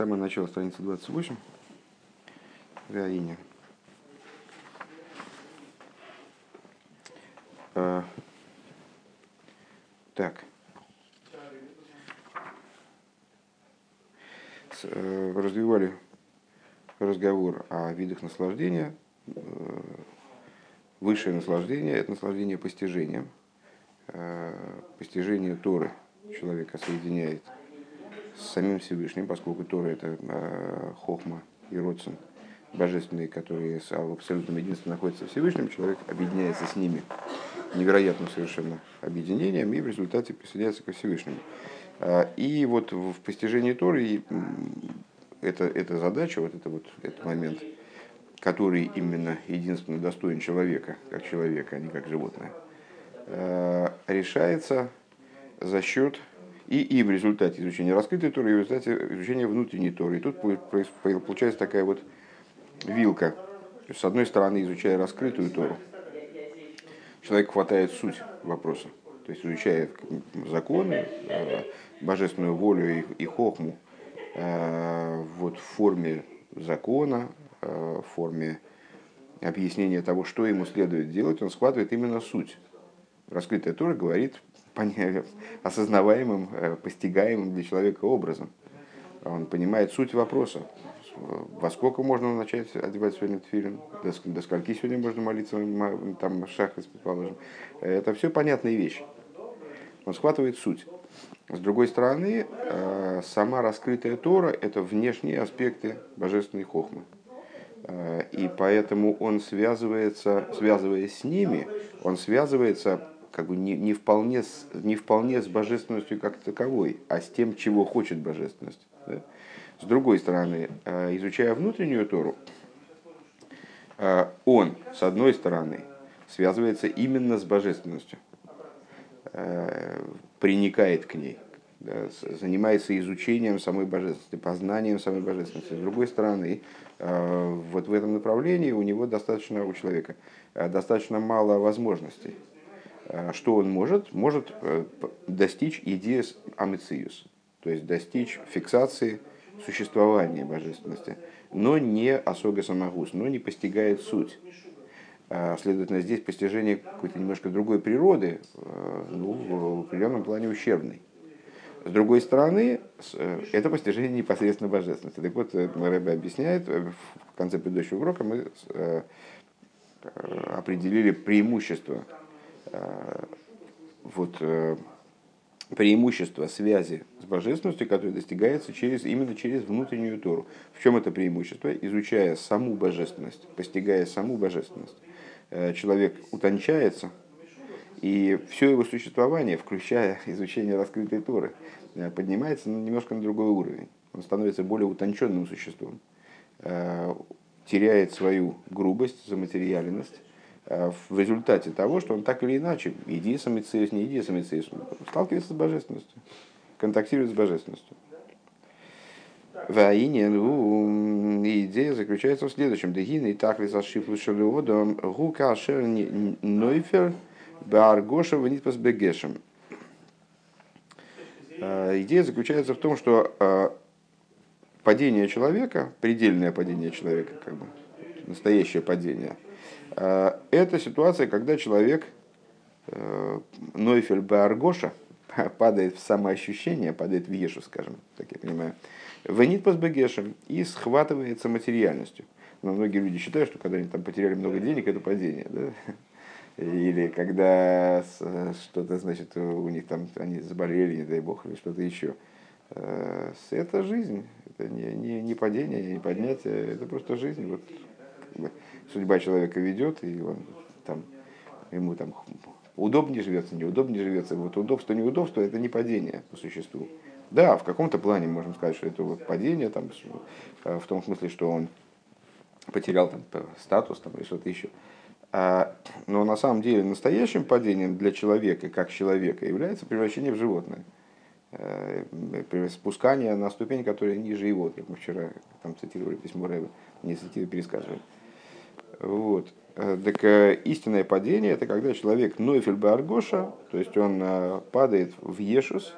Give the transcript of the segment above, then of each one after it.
самое начало страницы 28. Раине. А, так. С, э, развивали разговор о видах наслаждения. Э, высшее наслаждение – это наслаждение постижением. Э, постижение Торы человека соединяет с самим Всевышним, поскольку Тора – это э, хохма и родствен божественные, которые в абсолютном единстве находятся в Всевышнем, человек объединяется с ними невероятным совершенно объединением и в результате присоединяется ко Всевышнему. И вот в постижении Торы это, эта задача, вот, это вот этот момент, который именно единственно достоин человека, как человека, а не как животное, э, решается за счет и, и в результате изучения раскрытой Торы, и в результате изучения внутренней Торы. И тут получается такая вот вилка. С одной стороны, изучая раскрытую Тору, человек хватает суть вопроса. То есть изучая законы, э, божественную волю и хохму, Э, вот в форме закона, э, в форме объяснения того, что ему следует делать, он схватывает именно суть. Раскрытая Тора говорит осознаваемым, э, постигаемым для человека образом. Он понимает суть вопроса. Во сколько можно начать одевать сегодня тфилин? До, до скольки сегодня можно молиться, там шахрис, предположим. Это все понятные вещи. Он схватывает суть. С другой стороны, э, сама раскрытая Тора – это внешние аспекты божественной хохмы. Э, и поэтому он связывается, связываясь с ними, он связывается как бы не, не, вполне с, не вполне с божественностью как таковой, а с тем, чего хочет божественность. Да? С другой стороны, э, изучая внутреннюю Тору, он, с одной стороны, связывается именно с божественностью – Э, приникает к ней, да, занимается изучением самой божественности, познанием самой божественности. С другой стороны, э, вот в этом направлении у него достаточно, у человека, э, достаточно мало возможностей. Что он может? Может достичь идеи амициус, то есть достичь фиксации существования божественности, но не осога самогус, но не постигает суть. А, следовательно, здесь постижение какой-то немножко другой природы, э, ну, в определенном плане ущербной. С другой стороны, э, это постижение непосредственно божественности. Так вот, э, Рэбе объясняет, в конце предыдущего урока мы определили преимущество, вот, преимущество связи с божественностью, которое достигается через, именно через внутреннюю Тору. В чем это преимущество? Изучая саму божественность, постигая саму божественность Э, человек утончается, и все его существование, включая изучение раскрытой Торы, э, поднимается немножко на другой уровень. Он становится более утонченным существом, э, теряет свою грубость, заматериальность, в результате того, что он так или иначе, иди самицеис, не иди самицеис, сталкивается с божественностью, контактирует с божественностью. Ваинен, идея заключается в следующем. Дегин и так ли зашифлу шелеодом гука шер нойфер баргоша ванитпас бегешем. А, идея заключается в том, что а, падение человека, предельное падение человека, как бы, настоящее падение, это ситуация, когда человек Нойфель Бааргоша падает в самоощущение, падает в Ешу, скажем, так я понимаю, Венит бегешем и схватывается материальностью. Но многие люди считают, что когда они там потеряли много денег, это падение. Да? Или когда что-то, значит, у них там они заболели, не дай бог, или что-то еще. Э, это жизнь, это не, не, не падение, не поднятие, это просто жизнь. Вот, судьба человека ведет, и он там, ему там удобнее живется, неудобнее живется. Вот удобство, неудобство это не падение по существу. Да, в каком-то плане можем сказать, что это вот падение, там, э, в том смысле, что он потерял там, статус там, или что-то еще. А, но на самом деле настоящим падением для человека, как человека, является превращение в животное. Э, спускание на ступень, которая ниже его, как мы вчера там цитировали письмо Рэба, не цитировали, пересказывали. Вот. Э, так истинное падение это когда человек Нойфель Баргоша, то есть он падает в Ешус,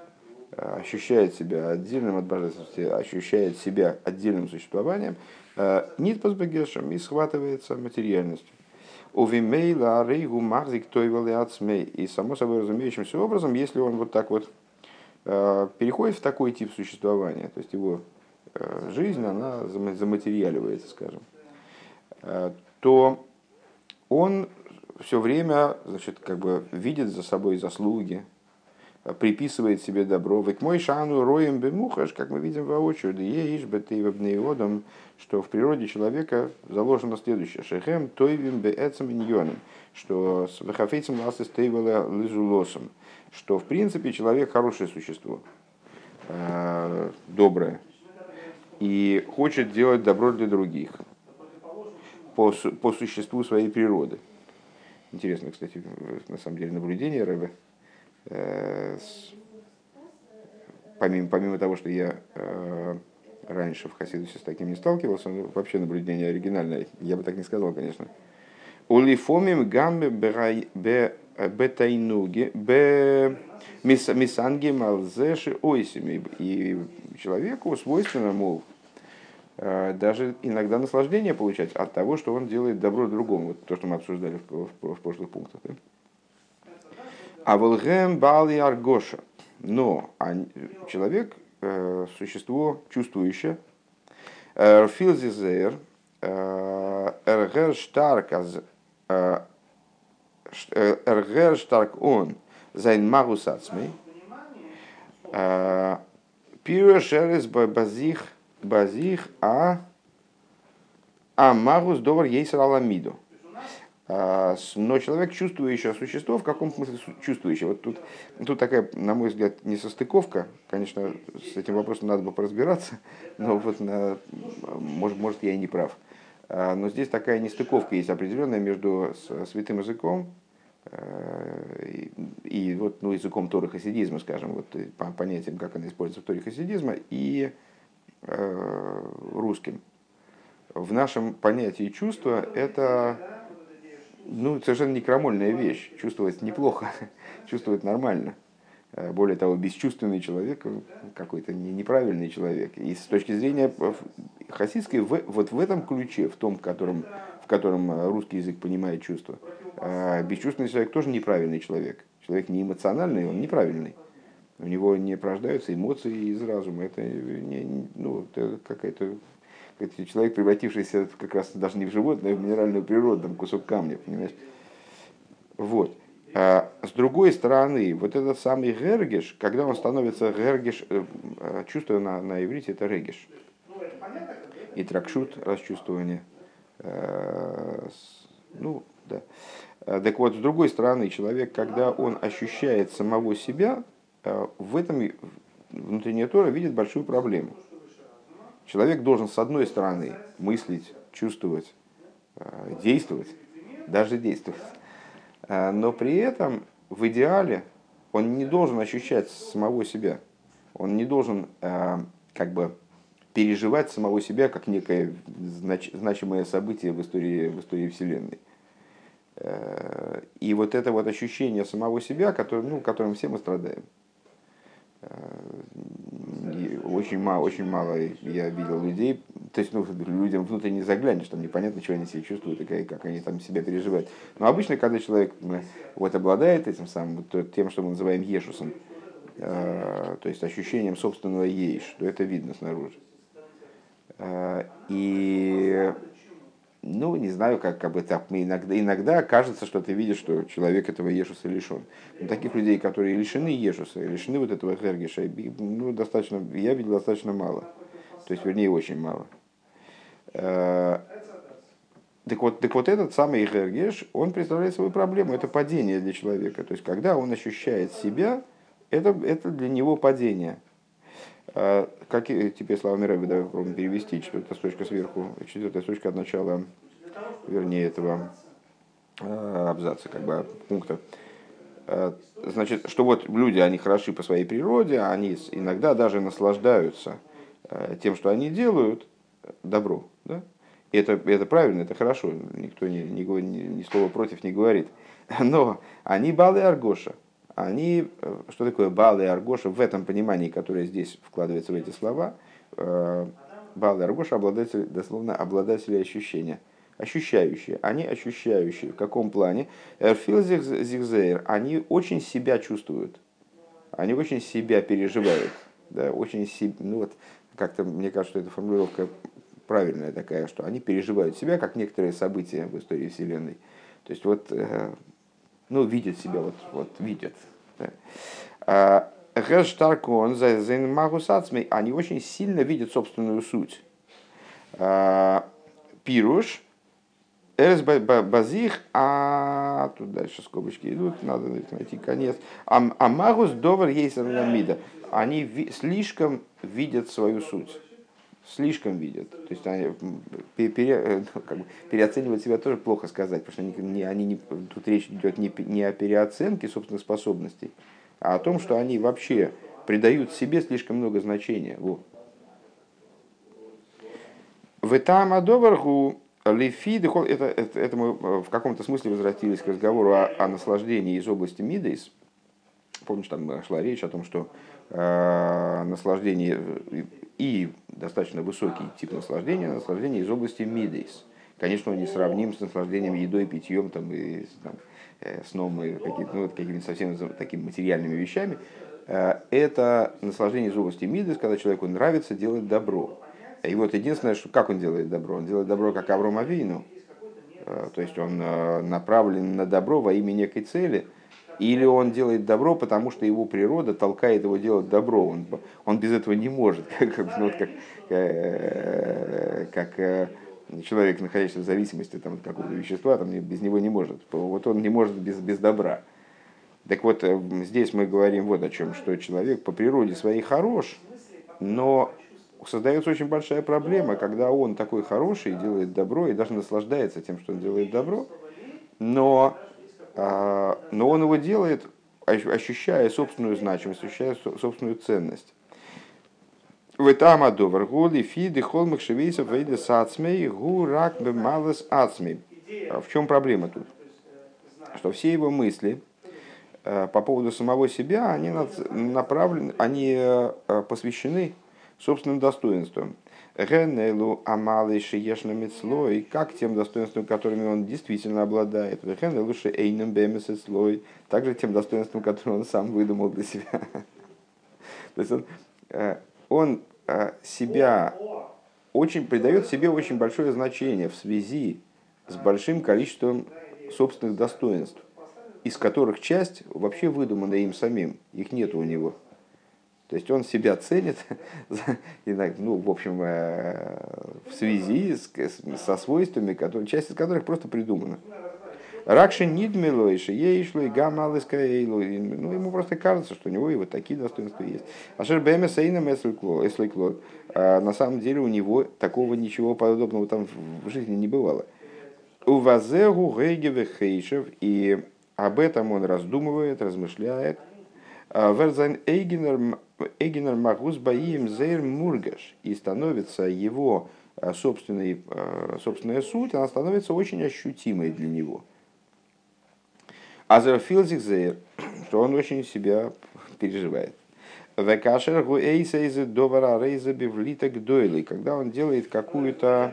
ощущает себя отдельным от божественности, ощущает себя отдельным существованием, нит позбегешем и схватывается материальностью. Увимейла рейгу махзик тойвел и И само собой разумеющимся образом, если он вот так вот переходит в такой тип существования, то есть его жизнь, она заматериаливается, скажем, то он все время значит, как бы видит за собой заслуги, приписывает себе добро. Век мой шану роем бемухаш, как мы видим воочию, да еиш бетейвабнеодом, что в природе человека заложено следующее. Шехем тойвим беэцем иньоном, что с вехафейцем ласты стейвела лизулосом, что в принципе человек хорошее существо, э, доброе, и хочет делать добро для других по, по существу своей природы. Интересно, кстати, на самом деле наблюдение Рэбе. Э, помимо, помимо того, что я э, раньше в Хасидусе с таким не сталкивался, но вообще наблюдение оригинальное, я бы так не сказал, конечно. Улифомим гамме бетайнуги бе мисанги малзеши ойсими. И человеку свойственно, мол, Э, даже иногда наслаждение получать от того, что он делает добро другому. Вот то, что мы обсуждали в, в, в прошлых пунктах. А волгем бали аргоша. Но человек э, существо чувствующее. Э, Филзизер эргер штарк он зайн магус ацмей. Пируа шерес базих базих а а магус довар ейсер аламиду. А, но человек чувствующее существо, в каком смысле чувствующее? Вот тут, тут такая, на мой взгляд, несостыковка. Конечно, с этим вопросом надо бы поразбираться, но вот на, может, может я и не прав. А, но здесь такая нестыковка есть определенная между святым языком э, и, и вот, ну, языком Торы хасидизма, скажем, вот, по понятиям, как она используется в Торе хасидизма, и русским. В нашем понятии чувства это ну, совершенно не крамольная вещь. Чувствовать неплохо, чувствовать нормально. Э, более того, бесчувственный человек, какой-то неправильный человек. И с точки зрения хасидской, вот в этом ключе, в том, в котором, в котором русский язык понимает чувство, э, бесчувственный человек тоже неправильный человек. Человек не эмоциональный, он неправильный у него не порождаются эмоции из разума. Это, не, ну, это какая-то человек, превратившийся как раз даже не в животное, а в минеральную природу, там кусок камня, понимаешь? Вот. А с другой стороны, вот этот самый гергеш, когда он становится гергеш, э, э, чувство на, на иврите это регеш. И тракшут, расчувствование. Э, ну, да. Так вот, с другой стороны, человек, когда он ощущает самого себя, в этом внутренняя Тора видит большую проблему. Человек должен, с одной стороны, мыслить, чувствовать, э, действовать, даже действовать, э, но при этом в идеале он не должен ощущать самого себя. Он не должен как бы переживать самого себя как некое знач, значимое событие в истории, в истории Вселенной. И вот это вот ощущение самого себя, который, ну, которым все мы страдаем, очень мало, очень мало я видел людей, то есть ну, людям внутренне заглянешь, там непонятно, что они себе чувствуют, и как они там себя переживают. Но обычно, когда человек вот, обладает этим самым, тем, что мы называем ешусом, э, то есть ощущением собственного ейш, то это видно снаружи. Э, и ну, не знаю, как, как бы так. Иногда, иногда кажется, что ты видишь, что человек этого ешуса лишен. Но таких людей, которые лишены ешуса, лишены вот этого хергиша, ну, достаточно, я видел достаточно мало. То есть, вернее, очень мало. Э, так вот, так вот этот самый хергиш, он представляет собой проблему. Это падение для человека. То есть, когда он ощущает себя, это, это для него падение. А, как теперь словами Рэбби, давай попробуем перевести, четвертая строчка сверху, четвертая строчка от начала, вернее, этого а, абзаца, как бы пункта. А, значит, что вот люди, они хороши по своей природе, они иногда даже наслаждаются тем, что они делают, добро. Да? И это, это правильно, это хорошо, никто ни, ни, ни, ни слова против не говорит. Но они балы Аргоша, они, что такое Баал и Аргоша в этом понимании, которое здесь вкладывается в эти слова, Баал и Аргоша обладатели, дословно обладатели ощущения – ощущающие. Они ощущающие. В каком плане? Эрфилзихзейр, они очень себя чувствуют. Они очень себя переживают. Да, очень себе, ну вот, как-то мне кажется, что эта формулировка правильная такая, что они переживают себя, как некоторые события в истории Вселенной. То есть вот, э, ну, видят себя, вот, вот видят. Да. Хэштаркон, они очень сильно видят собственную суть. А, пируш, Эрес базих, а тут дальше скобочки идут, надо найти конец. А магус довар есть мида. Они слишком видят свою суть. Слишком видят. То есть они пере, ну, как бы, переоценивать себя тоже плохо сказать, потому что они, не, они не, тут речь идет не, не о переоценке собственных способностей, а о том, что они вообще придают себе слишком много значения. Во. В этом адоваргу Лифи, это, это, это мы э, в каком-то смысле возвратились к разговору о, о наслаждении из области Мидейс. Помнишь, там шла речь о том, что э, наслаждение и достаточно высокий тип наслаждения, наслаждение из области Мидейс. Конечно, он не сравним с наслаждением едой, питьем там, и там, э, сном и какими-то ну, какими совсем такими материальными вещами. Э, это наслаждение из области Мидейс, когда человеку нравится делать добро. И вот единственное, что как он делает добро? Он делает добро как Авром Авину. Э, то есть он направлен на добро во имя некой цели. Или он делает добро, потому что его природа толкает его делать добро. Он, он без этого не может. Как, ну, вот как, э, как человек, находящийся в зависимости там, от какого-то вещества, там, без него не может. Вот он не может без, без добра. Так вот, здесь мы говорим вот о чем, что человек по природе своей хорош, но создается очень большая проблема, когда он такой хороший, делает добро и даже наслаждается тем, что он делает добро, но, но он его делает, ощущая собственную значимость, ощущая собственную ценность. В этом адовар голи фиды холмах шевейсов вейды сацмей гу рак малес ацмей. А в чем проблема тут? Что все его мысли а, по поводу самого себя, они направлены, они посвящены собственным достоинством. Генелу амалы шиешна мецлой, как тем достоинством, которыми он действительно обладает. Генелу шиэйном бемесецлой, также тем достоинством, которое он сам выдумал для себя. То есть он, э, он э, себя очень, придает себе очень большое значение в связи с большим количеством собственных достоинств, из которых часть вообще выдумана им самим, их нет у него. То есть он себя ценит, ну, в общем, э, в связи с, со свойствами, которые, часть из которых просто придумана. Ракши нидмилойши, ейшлой гамалыскаейлу. Ну, ему просто кажется, что у него и вот такие достоинства есть. А шербеме сейном эслойклот. А на самом деле у него такого ничего подобного там в жизни не бывало. У вазегу хейшев. И об этом он раздумывает, размышляет. Верзайн Эйгенер Эгенер Магус Баим Зейр Мургаш. И становится его э, собственный, э, собственная суть, она становится очень ощутимой для него. Азер Филзик Зейр, что он очень себя переживает. Векашер гуэйса из довара рейза бивлита когда он делает какую-то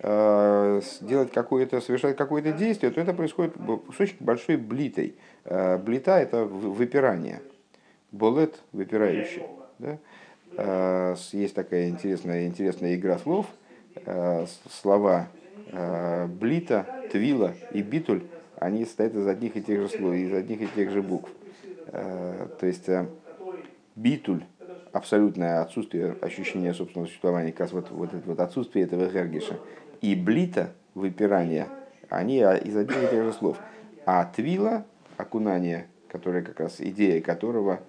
э, делает какое-то, совершает какое-то действие, то это происходит с очень большой блитой. Блита – это выпирание – болет выпирающий. Да? А, есть такая интересная, интересная игра слов. А, слова а, блита, твила и битуль, они состоят из одних и тех же слов, из одних и тех же букв. То есть битуль, абсолютное отсутствие ощущения собственного существования, как вот, вот это вот отсутствие этого гергиша, и блита, выпирание, они из одних и тех же слов. А твила, окунание, которое как раз идея которого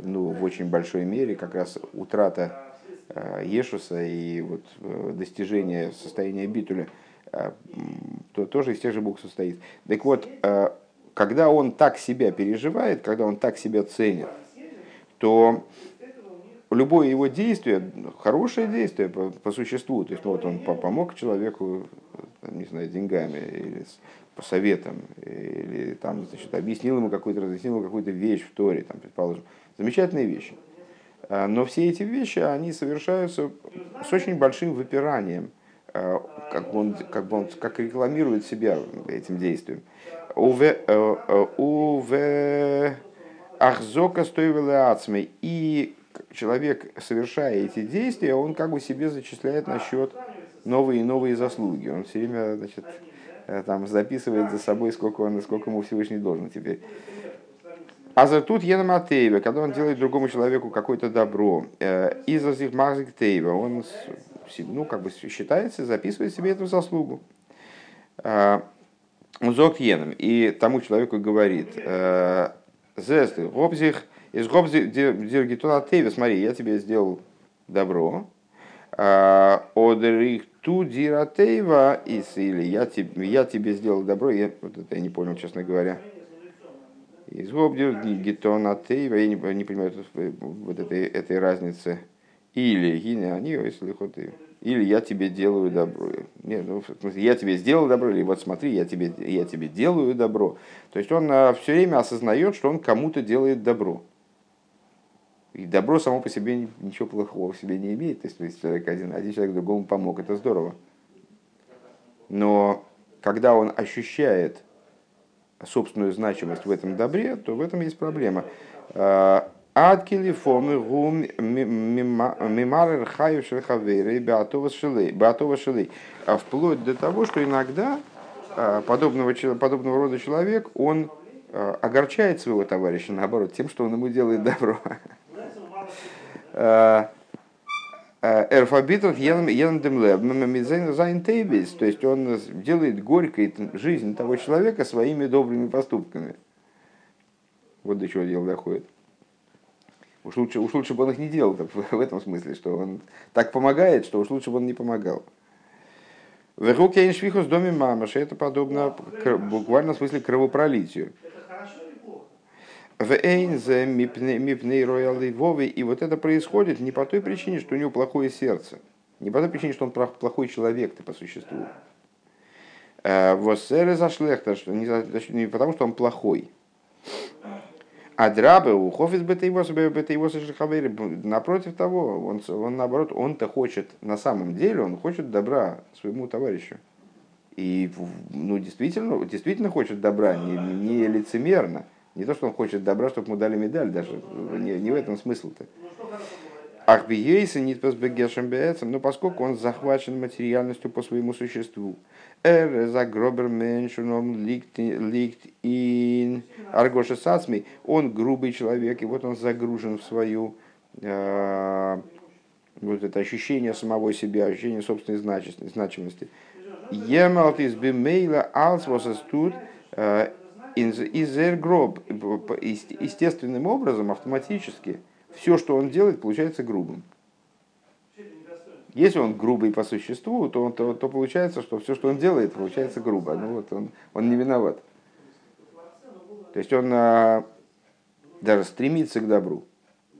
ну, в очень большой мере как раз утрата э, Ешуса и вот э, достижение состояния битуля, э, то тоже из тех же букв состоит. Так вот, когда он так себя переживает, когда он так себя ценит, то любое его действие, хорошее действие по, по существу, то есть ну, вот он помог человеку, не знаю, деньгами, или по советам, или там, значит, объяснил ему какую-то, разъяснил ему какую-то вещь в Торе, там, предположим. Замечательные вещи. А, но все эти вещи, они совершаются с очень большим выпиранием, а, как он, как он как рекламирует себя этим действием. Уве э, ахзока стоивала И человек, совершая эти действия, он как бы себе зачисляет на счет новые и новые заслуги. Он все время значит, э, там, записывает за собой, сколько, он, сколько ему Всевышний должен теперь. А за тут Ена Матеева, когда он делает другому человеку какое-то добро, э, из их Марзик Тейва, он ну, как бы считается, записывает себе эту заслугу. Э, Зок Йеном. И тому человеку говорит, Зесты, Гобзих, из Гобзих Диргитула Тейва, смотри, я тебе сделал добро, Одерих ту диратейва или я тебе, я тебе сделал добро, я, вот это я не понял, честно говоря. Из гитонатейва, я не, не понимаю тут, э, вот этой, этой разницы. Или гине они, если хоть или я тебе делаю добро. Не, ну, в смысле, я тебе сделал добро, или вот смотри, я тебе, я тебе делаю добро. То есть он а, все время осознает, что он кому-то делает добро. И добро само по себе ничего плохого в себе не имеет. То есть, если человек один, один человек другому помог, это здорово. Но когда он ощущает собственную значимость в этом добре, то в этом есть проблема. Адкили фомы гум мимарер хаю шельхавейры беатова шелей. А вплоть до того, что иногда а, подобного, подобного рода человек, он а, огорчает своего товарища, наоборот, тем, что он ему делает добро. Эрфабитов Ендемлеб, то есть он делает горькой жизнь того человека своими добрыми поступками. Вот до чего дело доходит. Уж лучше, уж лучше бы он их не делал в этом смысле, что он так помогает, что уж лучше бы он не помогал. В руке с доме мамаши это подобно буквально в смысле кровопролитию. В Эйнзе мипней роялы Вовы. И вот это происходит не по той причине, что у него плохое сердце. Не по той причине, что он плохой человек по существу. Э, Воссеры зашлехта, что не потому, что он плохой. А драбы у хофис напротив того, он, он наоборот, он-то хочет, на самом деле, он хочет добра своему товарищу. И ну, действительно, действительно хочет добра, не, не лицемерно. Не то, что он хочет добра, чтобы ему дали медаль, даже не, не в этом смысл-то. Ахбиейса не но поскольку он захвачен материальностью по своему существу. Эр за гробер меншуном ликт ин аргоша сацми, он грубый человек, и вот он загружен в свою э, вот это ощущение самого себя, ощущение собственной значимости. Емалт из бимейла алс из гроб естественным образом, автоматически, все, что он делает, получается грубым. Если он грубый по существу, то, то, то получается, что все, что он делает, получается грубо. Ну вот он, он не виноват. То есть он а, даже стремится к добру.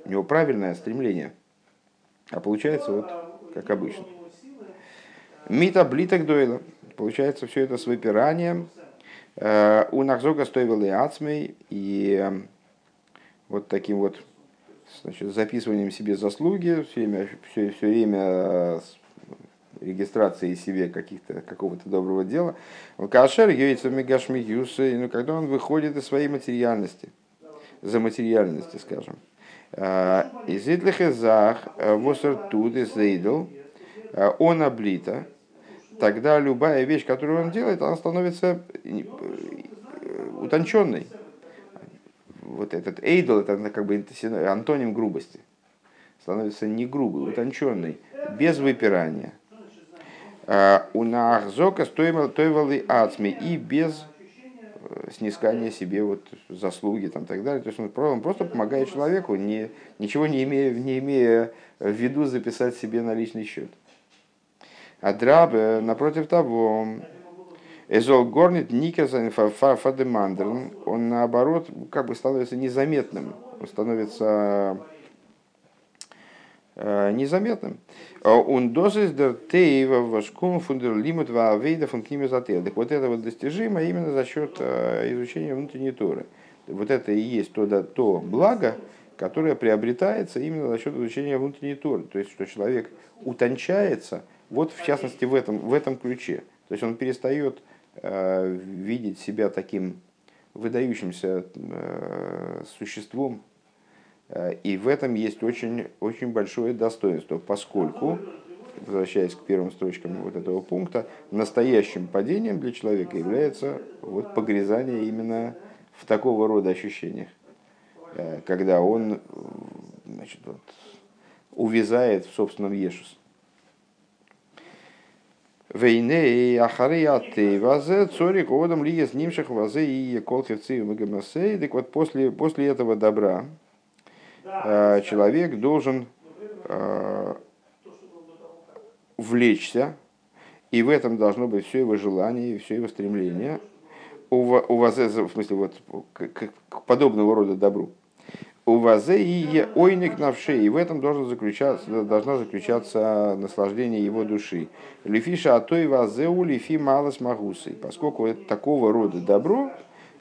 У него правильное стремление. А получается вот как обычно. Мита блиток дойла. Получается все это с выпиранием, у Нахзога стоил и Ацмей, и эм, вот таким вот значит, записыванием себе заслуги, все время, все, все время э, регистрации себе каких-то, какого-то доброго дела. Кашер Йойца Мегашми Юсы, ну, когда он выходит из своей материальности, за материальности, скажем. Э, из Итлихезах, Восертуд, он облита, тогда любая вещь, которую он делает, она становится э, утонченной. Вот этот эйдол, это как бы антоним грубости. Становится не грубой, утонченной, без выпирания. А, у Нахзока стоивалы ацми и без э, снискания себе вот заслуги там, так далее. То есть он, он просто помогает человеку, не, ничего не имея, не имея в виду записать себе на личный счет. А драбе, напротив того, Эзол горнит Никерсон Фадемандерн, он наоборот как бы становится незаметным, он становится незаметным. Он дозис дер тейва вашком фундер лимит ваавейда функниме. Так вот это вот достижимо именно за счет изучения внутренней Торы. Вот это и есть то, да, то благо, которое приобретается именно за счет изучения внутренней Торы. То есть, что человек утончается, вот в частности в этом, в этом ключе. То есть он перестает э, видеть себя таким выдающимся э, существом. Э, и в этом есть очень, очень большое достоинство, поскольку, возвращаясь к первым строчкам вот этого пункта, настоящим падением для человека является вот погрязание именно в такого рода ощущениях, когда он значит, вот, увязает в собственном Ешус. Вейне и ахарияты вазе цорик одам ли с нимших вазе и колхевцы магамасей. Так вот, после, после этого добра э, человек должен э, влечься, и в этом должно быть все его желание, все его стремление, у вас, в смысле, вот, к, к, к подобного рода добру. У вас и ойник навше, и в этом должен заключаться, должна заключаться наслаждение его души. Лифиша атой вазеу лифи малос магусы. Поскольку это такого рода добро,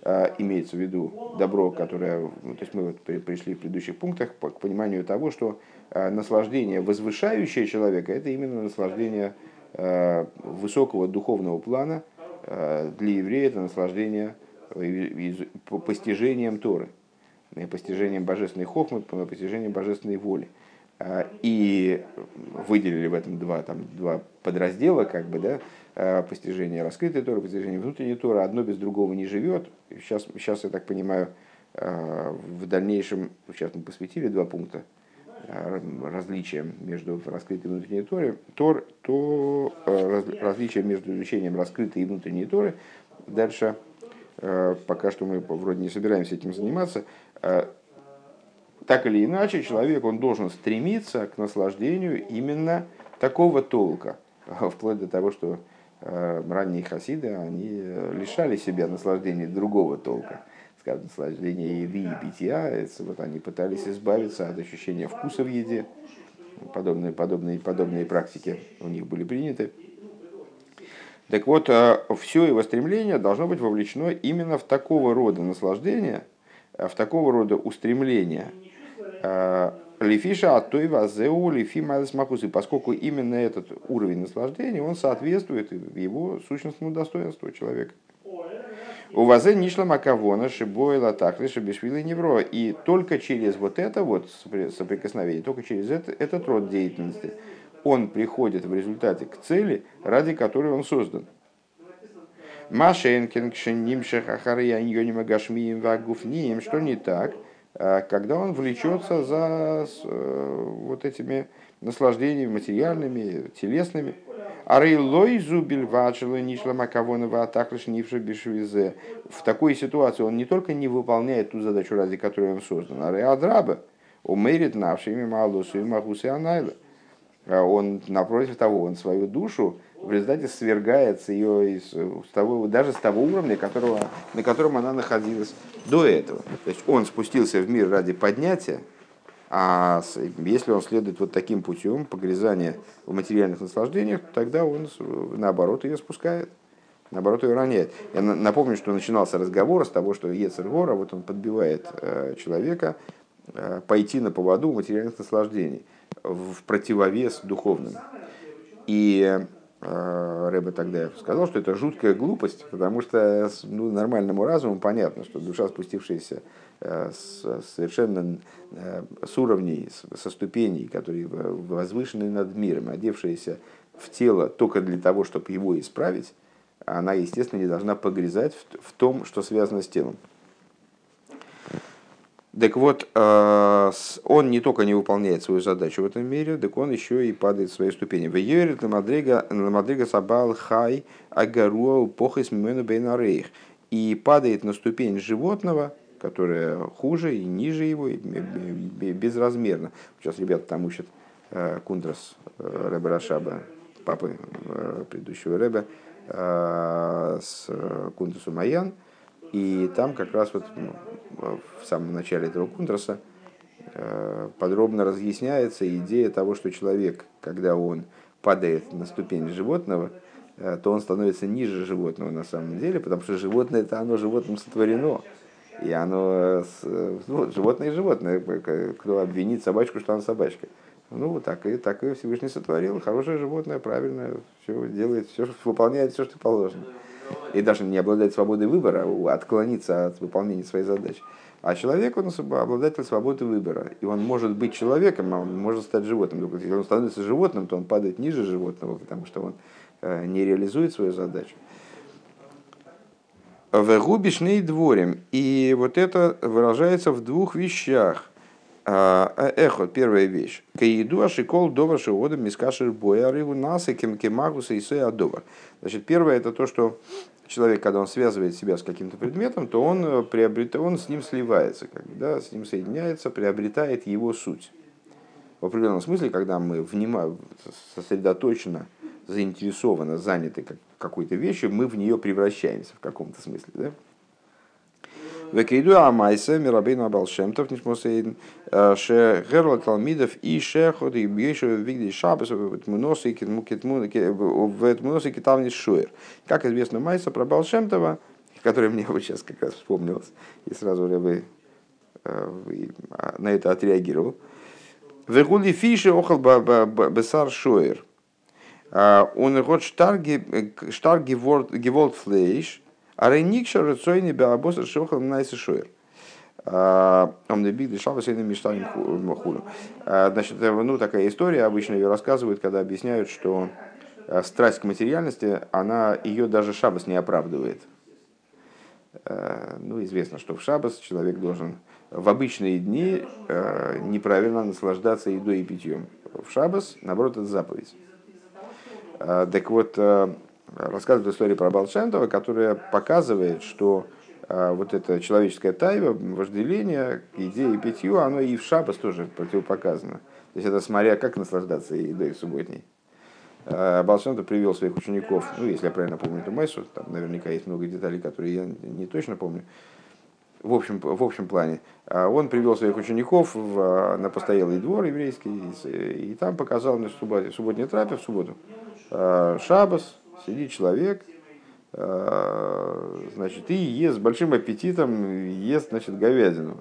а, имеется в виду добро, которое, ну, то есть мы вот пришли в предыдущих пунктах к пониманию того, что а, наслаждение, возвышающее человека, это именно наслаждение а, высокого духовного плана. Для еврея это наслаждение постижением Торы постижением божественной хохмы, постижением божественной воли. А, и выделили в этом два, там, два подраздела, как бы, да, а, постижение раскрытой Торы, постижение внутренней Торы. Одно без другого не живет. Сейчас, сейчас я так понимаю, а, в дальнейшем, сейчас мы посвятили два пункта различием между раскрытой и внутренней Торой, Тор, то различие между изучением раскрытой и внутренней Торы. Дальше, пока что мы вроде не собираемся этим заниматься, так или иначе, человек он должен стремиться к наслаждению именно такого толка, вплоть до того, что э, ранние хасиды, они лишали себя наслаждения другого толка, скажем, наслаждения еды и питья, вот они пытались избавиться от ощущения вкуса в еде, подобные, подобные, подобные практики у них были приняты. Так вот, э, все его стремление должно быть вовлечено именно в такого рода наслаждение – Э, в такого рода устремления. Э, Лифиша Атойва Зеу Лифи Махусы, поскольку именно этот уровень наслаждения, он соответствует его сущностному достоинству человека. У вазе нишла макавона шибойла тахли шибишвили невро. И только через вот это вот соприкосновение, только через это, этот род деятельности, он приходит в результате к цели, ради которой он создан. Машенкин, Кшенимших, Ахарьяньонима Гашмием, Вагуфнием, что не так, а когда он влечется за э, вот этими наслаждениями материальными, телесными. Арейлой зубиль вачела нишла макавонова атаклиш нивша бишвизе. В такой ситуации он не только не выполняет ту задачу, ради которой он создан, а реадраба умерит навшими малусу и магусы анайла. Он, напротив того, он свою душу в результате свергается ее из, с того, даже с того уровня, которого, на котором она находилась до этого. То есть он спустился в мир ради поднятия, а если он следует вот таким путем погрязания в материальных наслаждениях, тогда он наоборот ее спускает, наоборот ее роняет. Я напомню, что начинался разговор с того, что Ецергора, вот он подбивает э, человека э, пойти на поводу материальных наслаждений в противовес духовным. И Э, Рэбе тогда сказал, что это жуткая глупость, потому что ну, нормальному разуму понятно, что душа, спустившаяся э, с, совершенно э, с уровней, со ступеней, которые возвышены над миром, одевшаяся в тело только для того, чтобы его исправить, она, естественно, не должна погрязать в том, что связано с телом. Так вот, э, он не только не выполняет свою задачу в этом мире, так он еще и падает в свои ступени. В Йорит Ламадрига Сабал Хай Агаруа Похис Мимену Бейнарейх. И падает на ступень животного, которое хуже и ниже его, и безразмерно. Сейчас ребята там учат э, Кундрас э, Рэба Рашаба, папы предыдущего Рэба, с Кундрасу Маян. И там как раз вот ну, в самом начале этого кунтраса подробно разъясняется идея того, что человек, когда он падает на ступень животного, то он становится ниже животного на самом деле, потому что животное это оно животным сотворено. И оно, ну, животное и животное, кто обвинит собачку, что она собачка. Ну, так и, так и Всевышний сотворил. Хорошее животное, правильное, все делает, все, выполняет все, что положено. И даже не обладает свободой выбора, а отклониться от выполнения своей задачи. А человек, он обладатель свободы выбора. И он может быть человеком, а он может стать животным. Если он становится животным, то он падает ниже животного, потому что он э, не реализует свою задачу. В губишный дворем. И вот это выражается в двух вещах. А, э, эхо, первая вещь. Каиду ашикол довар шиода мискашер боя рыву насы кем кемагуса и адовар. Значит, первое это то, что человек, когда он связывает себя с каким-то предметом, то он, э, приобрет, он с ним сливается, как бы, да, с ним соединяется, приобретает его суть. В определенном смысле, когда мы внимаем, сосредоточенно, заинтересованно, заняты какой-то вещью, мы в нее превращаемся в каком-то смысле. Да? Векейду Амайса, Мирабейну Абалшемтов, Нишмосейден, Ше Герла Талмидов и Шехот, и Бьешу Вигди Шабас, Ветмуносы, Ветмуносы, Китавни Шуэр. Как известно Майса про Балшемтова, который мне вот сейчас как раз вспомнилось, и сразу я бы на это отреагировал. Вегули фиши охал бесар шуэр. Он год штарги геволт флейш, а рейникша рацойни беабоса шохал найса шуэр. Значит, ну, такая история, обычно ее рассказывают, когда объясняют, что страсть к материальности, она ее даже шабас не оправдывает. Ну, известно, что в шабас человек должен в обычные дни неправильно наслаждаться едой и питьем. В шабас, наоборот, это заповедь. Так вот, рассказывает историю про Балшемтова, которая показывает, что а, вот это человеческое тайва, вожделение к еде и питью, оно и в шабас тоже противопоказано. То есть это смотря как наслаждаться едой субботней. А, Балшемтов привел своих учеников, ну, если я правильно помню эту Майсу, там наверняка есть много деталей, которые я не точно помню, в общем, в общем плане. А, он привел своих учеников в, на постоялый двор еврейский, и, и там показал на субботе, субботний трапе в субботу шабас, Сидит человек, э, значит, и ест с большим аппетитом, ест, значит, говядину.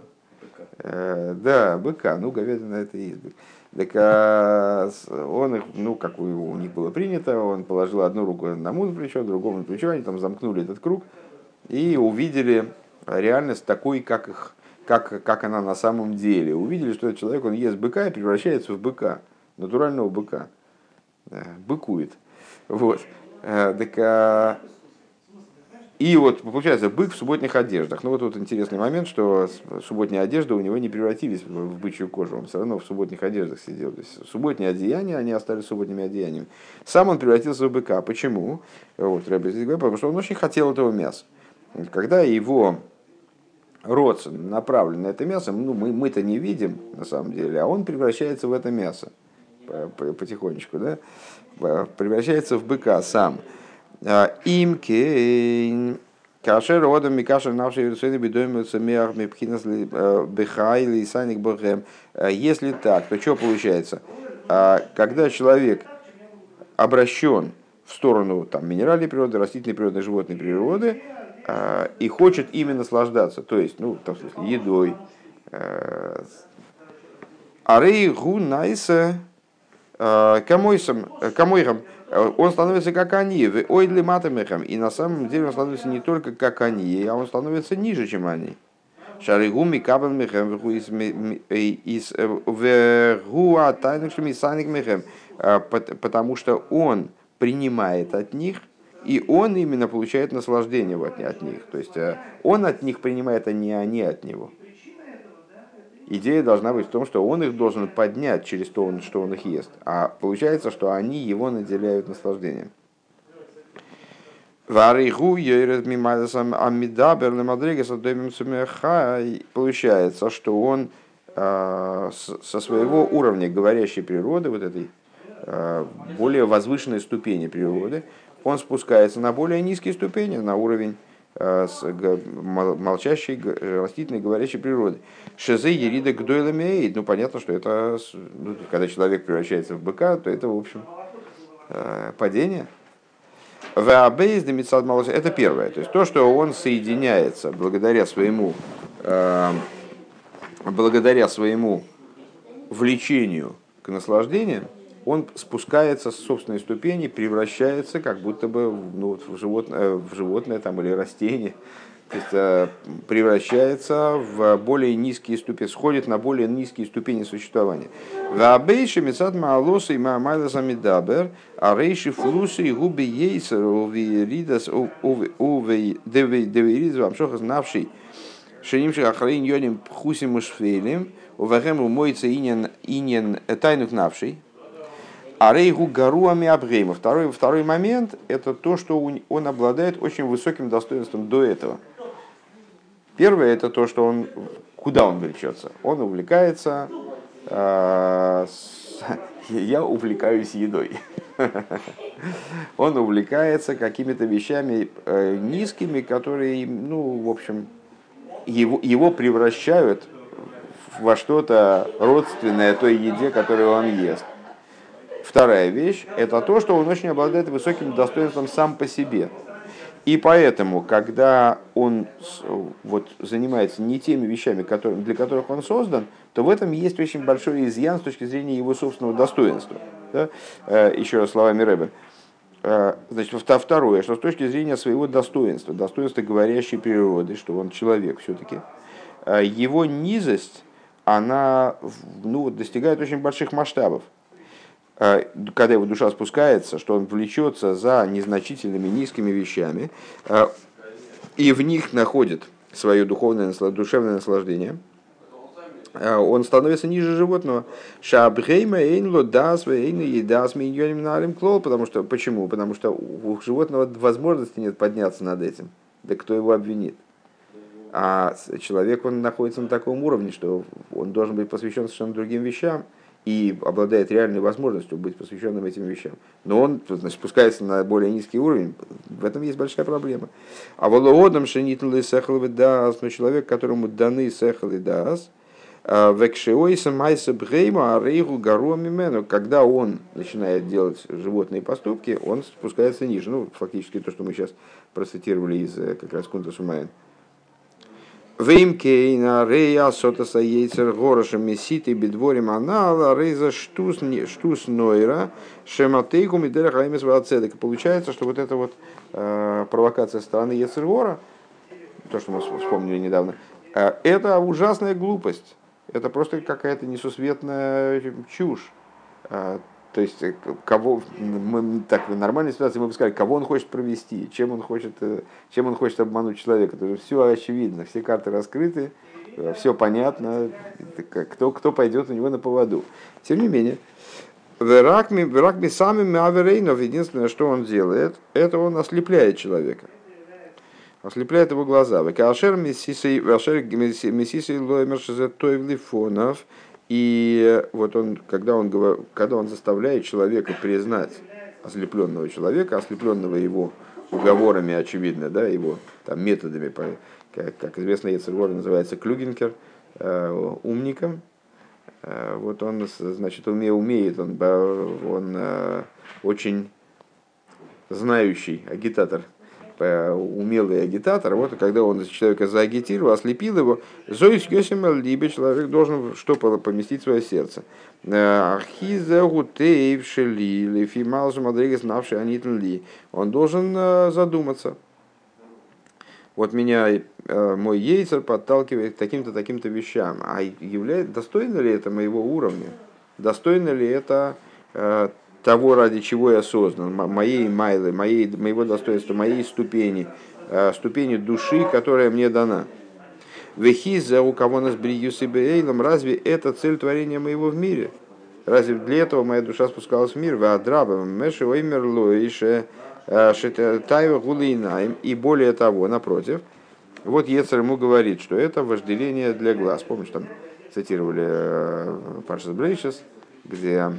Э, да, быка, ну, говядина это и есть бык. Так а он их, ну, как у, у них было принято, он положил одну руку одному на плечо, другому на плечо, они там замкнули этот круг и увидели реальность такой, как их как, как она на самом деле. Увидели, что этот человек, он ест быка и превращается в быка, натурального быка. Э, быкует. Вот. Э, так, а, и вот получается бык в субботних одеждах. Ну вот тут интересный момент, что субботние одежды у него не превратились в бычью кожу, он все равно в субботних одеждах сидел. То есть субботние одеяния, они остались субботними одеяниями. Сам он превратился в быка. Почему? Вот, потому что он очень хотел этого мяса. Когда его рот направлен на это мясо, ну, мы, мы-то не видим на самом деле, а он превращается в это мясо потихонечку, да? превращается в быка сам. А, им кейн. Кашер родом Микашер навший Иерусалим бедомился мех мепхинас э, бехай или саник бохем. А, если так, то что получается? А, когда человек обращен в сторону там, минеральной природы, растительной природы, животной природы, и хочет ими наслаждаться, то есть, ну, там, в смысле, едой. Арей гу найса Э, камойсом, э, камойром, э, он становится как они, в ойдли матамехам, и на самом деле он становится не только как они, а он становится ниже, чем они. Шаригуми кабан мехем вергуа тайнакшими саник мехем, потому что он принимает от них, и он именно получает наслаждение от них. То есть он от них принимает, а не они от него идея должна быть в том, что он их должен поднять через то, что он их ест. А получается, что они его наделяют наслаждением. Получается, что он а, со своего уровня говорящей природы, вот этой а, более возвышенной ступени природы, он спускается на более низкие ступени, на уровень молчащей, растительной, говорящей природы. Шезе ерида гдойлами Ну, понятно, что это, ну, когда человек превращается в быка, то это, в общем, падение. Это первое. То есть то, что он соединяется благодаря своему, благодаря своему влечению к наслаждению, он спускается с собственной ступени, превращается как будто бы ну, в, животное, в животное там, или растение, то есть э, превращается в более низкие ступени, сходит на более низкие ступени существования. И а рейши флусы и губи ейсер увиридас увиридас вамшоха знавший шенимших ахраин йоним пхусим ушфелем, увахем инен инен тайнук навший, а рейгу гаруами абгейма. Второй, второй момент – это то, что он обладает очень высоким достоинством до этого. Первое – это то, что он, куда он влечется. Он увлекается, э, с, я увлекаюсь едой. Он увлекается какими-то вещами э, низкими, которые, ну, в общем, его, его превращают во что-то родственное той еде, которую он ест. Вторая вещь – это то, что он очень обладает высоким достоинством сам по себе. И поэтому, когда он вот, занимается не теми вещами, которые, для которых он создан, то в этом есть очень большой изъян с точки зрения его собственного достоинства. Да? Э, еще раз словами Рэбе. Э, значит, второе, что с точки зрения своего достоинства, достоинства говорящей природы, что он человек все-таки, э, его низость, она ну, достигает очень больших масштабов. Э, когда его душа спускается, что он влечется за незначительными низкими вещами, э, и в них находит свое духовное, душевное наслаждение, э, он становится ниже животного. Шабрейма эйнло дас эйна едас нарим клол. Потому что, почему? Потому что у животного возможности нет подняться над этим. Да кто его обвинит? А человек, он находится на таком уровне, что он должен быть посвящен совершенно другим вещам и обладает реальной возможностью быть посвященным этим вещам. Но он значит, спускается на более низкий уровень, в этом есть большая проблема. А волоодам шенитл сехал дас, но человек, которому даны сехал и дас, а, векшиойса майса брейма арейгу гару мимену, когда он начинает делать животные поступки, он спускается ниже. Ну, фактически то, что мы сейчас процитировали из э, как раз Кунта Сумайн. Веймкейна рея сотаса яйцер гороша меситы бедворим анала рейза штус, штус нойра шематейку миделя хаймес вацедек. Получается, что вот эта вот э, провокация стороны Ецергора, то, что мы вспомнили недавно, э, это ужасная глупость. Это просто какая-то несусветная чушь. Э, то есть, э, кого, мы, так, в нормальной ситуации мы бы сказали, кого он хочет провести, чем он хочет, э, чем он хочет обмануть человека. То есть, все очевидно, все карты раскрыты, э, все понятно, кто, кто пойдет у него на поводу. Тем не менее, Веракми самим Аверейнов, единственное, что он делает, это он ослепляет человека. Ослепляет его глаза. Векашер мессисей лоймер шезетойвлифонов. И вот он, когда он, когда он заставляет человека признать ослепленного человека, ослепленного его уговорами, очевидно, да, его там, методами, как, как известно, Ецергор называется клюгенкер, э, умником. Э, вот он, значит, уме, умеет, он, он э, очень знающий агитатор умелый агитатор, вот когда он человека заагитировал, ослепил его, Зоис Йосим либо человек должен что поместить в свое сердце. Архиза гутеев шели, лефимал мадригас знавший анитн. Он должен э, задуматься. Вот меня э, мой ейцер подталкивает к таким-то, таким-то вещам. А является, достойно ли это моего уровня? Достойно ли это э, того, ради чего я создан, моей майлы, моей, моего достоинства, моей ступени, э, ступени души, которая мне дана. Вехиза у кого нас бриюс и бейлом, разве это цель творения моего в мире? Разве для этого моя душа спускалась в мир? Ваадраба, меши оймер лоише, э, тайва гулейнаем. И более того, напротив, вот Ецер ему говорит, что это вожделение для глаз. Помнишь, там цитировали э, Паршас Брейшес, где Э,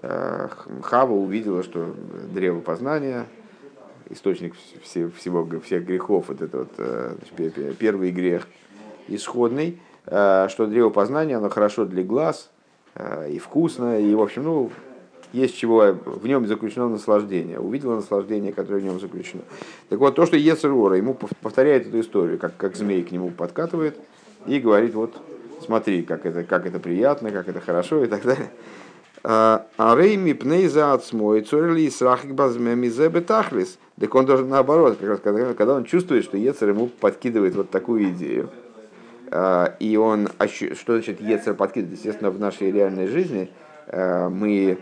Хава увидела, что древо познания источник всего, всех грехов, вот это вот первый грех исходный, что древо познания, оно хорошо для глаз и вкусно, и, в общем, ну, есть чего в нем заключено наслаждение. Увидела наслаждение, которое в нем заключено. Так вот, то, что Ецерора ему повторяет эту историю, как, как змей к нему подкатывает и говорит, вот смотри, как это, как это приятно, как это хорошо и так далее. А, а рейми пнейза отсмой цорли срахик базмеми тахлис. Так он должен наоборот, как раз когда, когда он чувствует, что Ецер ему подкидывает вот такую идею, а, и он, что значит Ецер подкидывает? Естественно, в нашей реальной жизни а, мы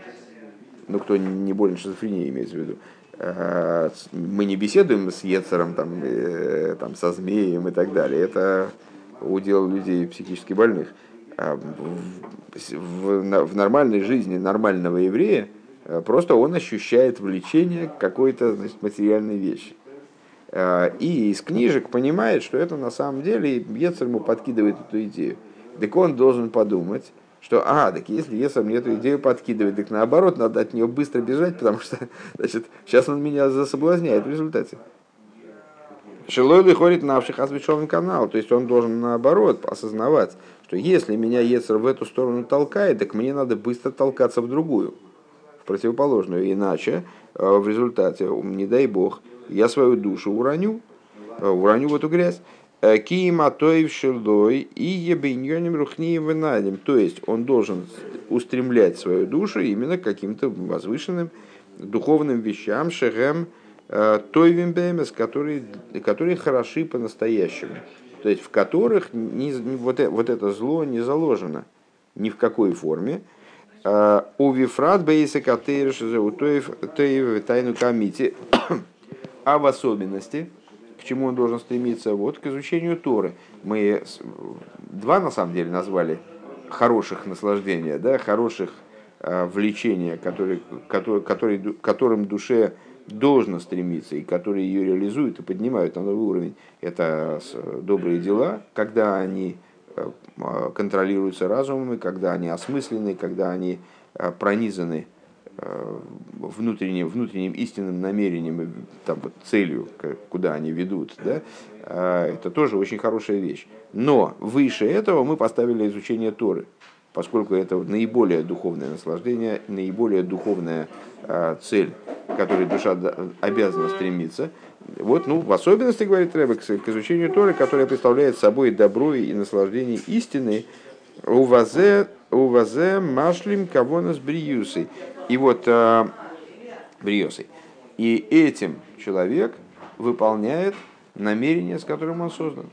ну, кто не болен шизофренией, имеется в виду, мы не беседуем с Ецером, там, э, там, со змеем и так далее. Это удел людей психически больных. В, в, нормальной жизни нормального еврея э, просто он ощущает влечение к какой-то значит, материальной вещи. И из книжек понимает, что это на самом деле Ецер ему подкидывает эту идею. Так он должен подумать, что, а, так если Есор мне эту идею подкидывает, так наоборот, надо от нее быстро бежать, потому что, значит, сейчас он меня засоблазняет в результате. Шилой ходит навших освещенный канал, то есть он должен наоборот осознавать, что если меня Ецер в эту сторону толкает, так мне надо быстро толкаться в другую, в противоположную, иначе э, в результате, не дай бог, я свою душу уроню, э, уроню в эту грязь, Э, Киима тоев шилдой и ебиньоним рухнием венадим. То есть он должен устремлять свою душу именно каким-то возвышенным духовным вещам, шехем тойвим бемес, которые, которые хороши по-настоящему. То есть в которых не, вот, э, вот это зло не заложено ни в какой форме. У вифрат бейса катейрш тайну камити. А в особенности – чему он должен стремиться? Вот к изучению Торы. Мы два, на самом деле, назвали хороших наслаждения, да, хороших э, влечения, которые, которые, которые, которым душе должно стремиться и которые ее реализуют и поднимают на новый уровень. Это добрые дела, когда они э, контролируются разумом, и когда они осмыслены, когда они э, пронизаны Э, внутренним, внутренним истинным намерением, там, вот, целью, куда они ведут, да, э, это тоже очень хорошая вещь. Но выше этого мы поставили изучение Торы, поскольку это наиболее духовное наслаждение, наиболее духовная э, цель, к которой душа обязана стремиться. Вот, ну, в особенности, говорит Рэбек, к изучению Торы, которая представляет собой добро и наслаждение истины, у вазе, у вазе машлим кого с бриюсой. И вот э, бриосой. И этим человек выполняет намерение, с которым он создан.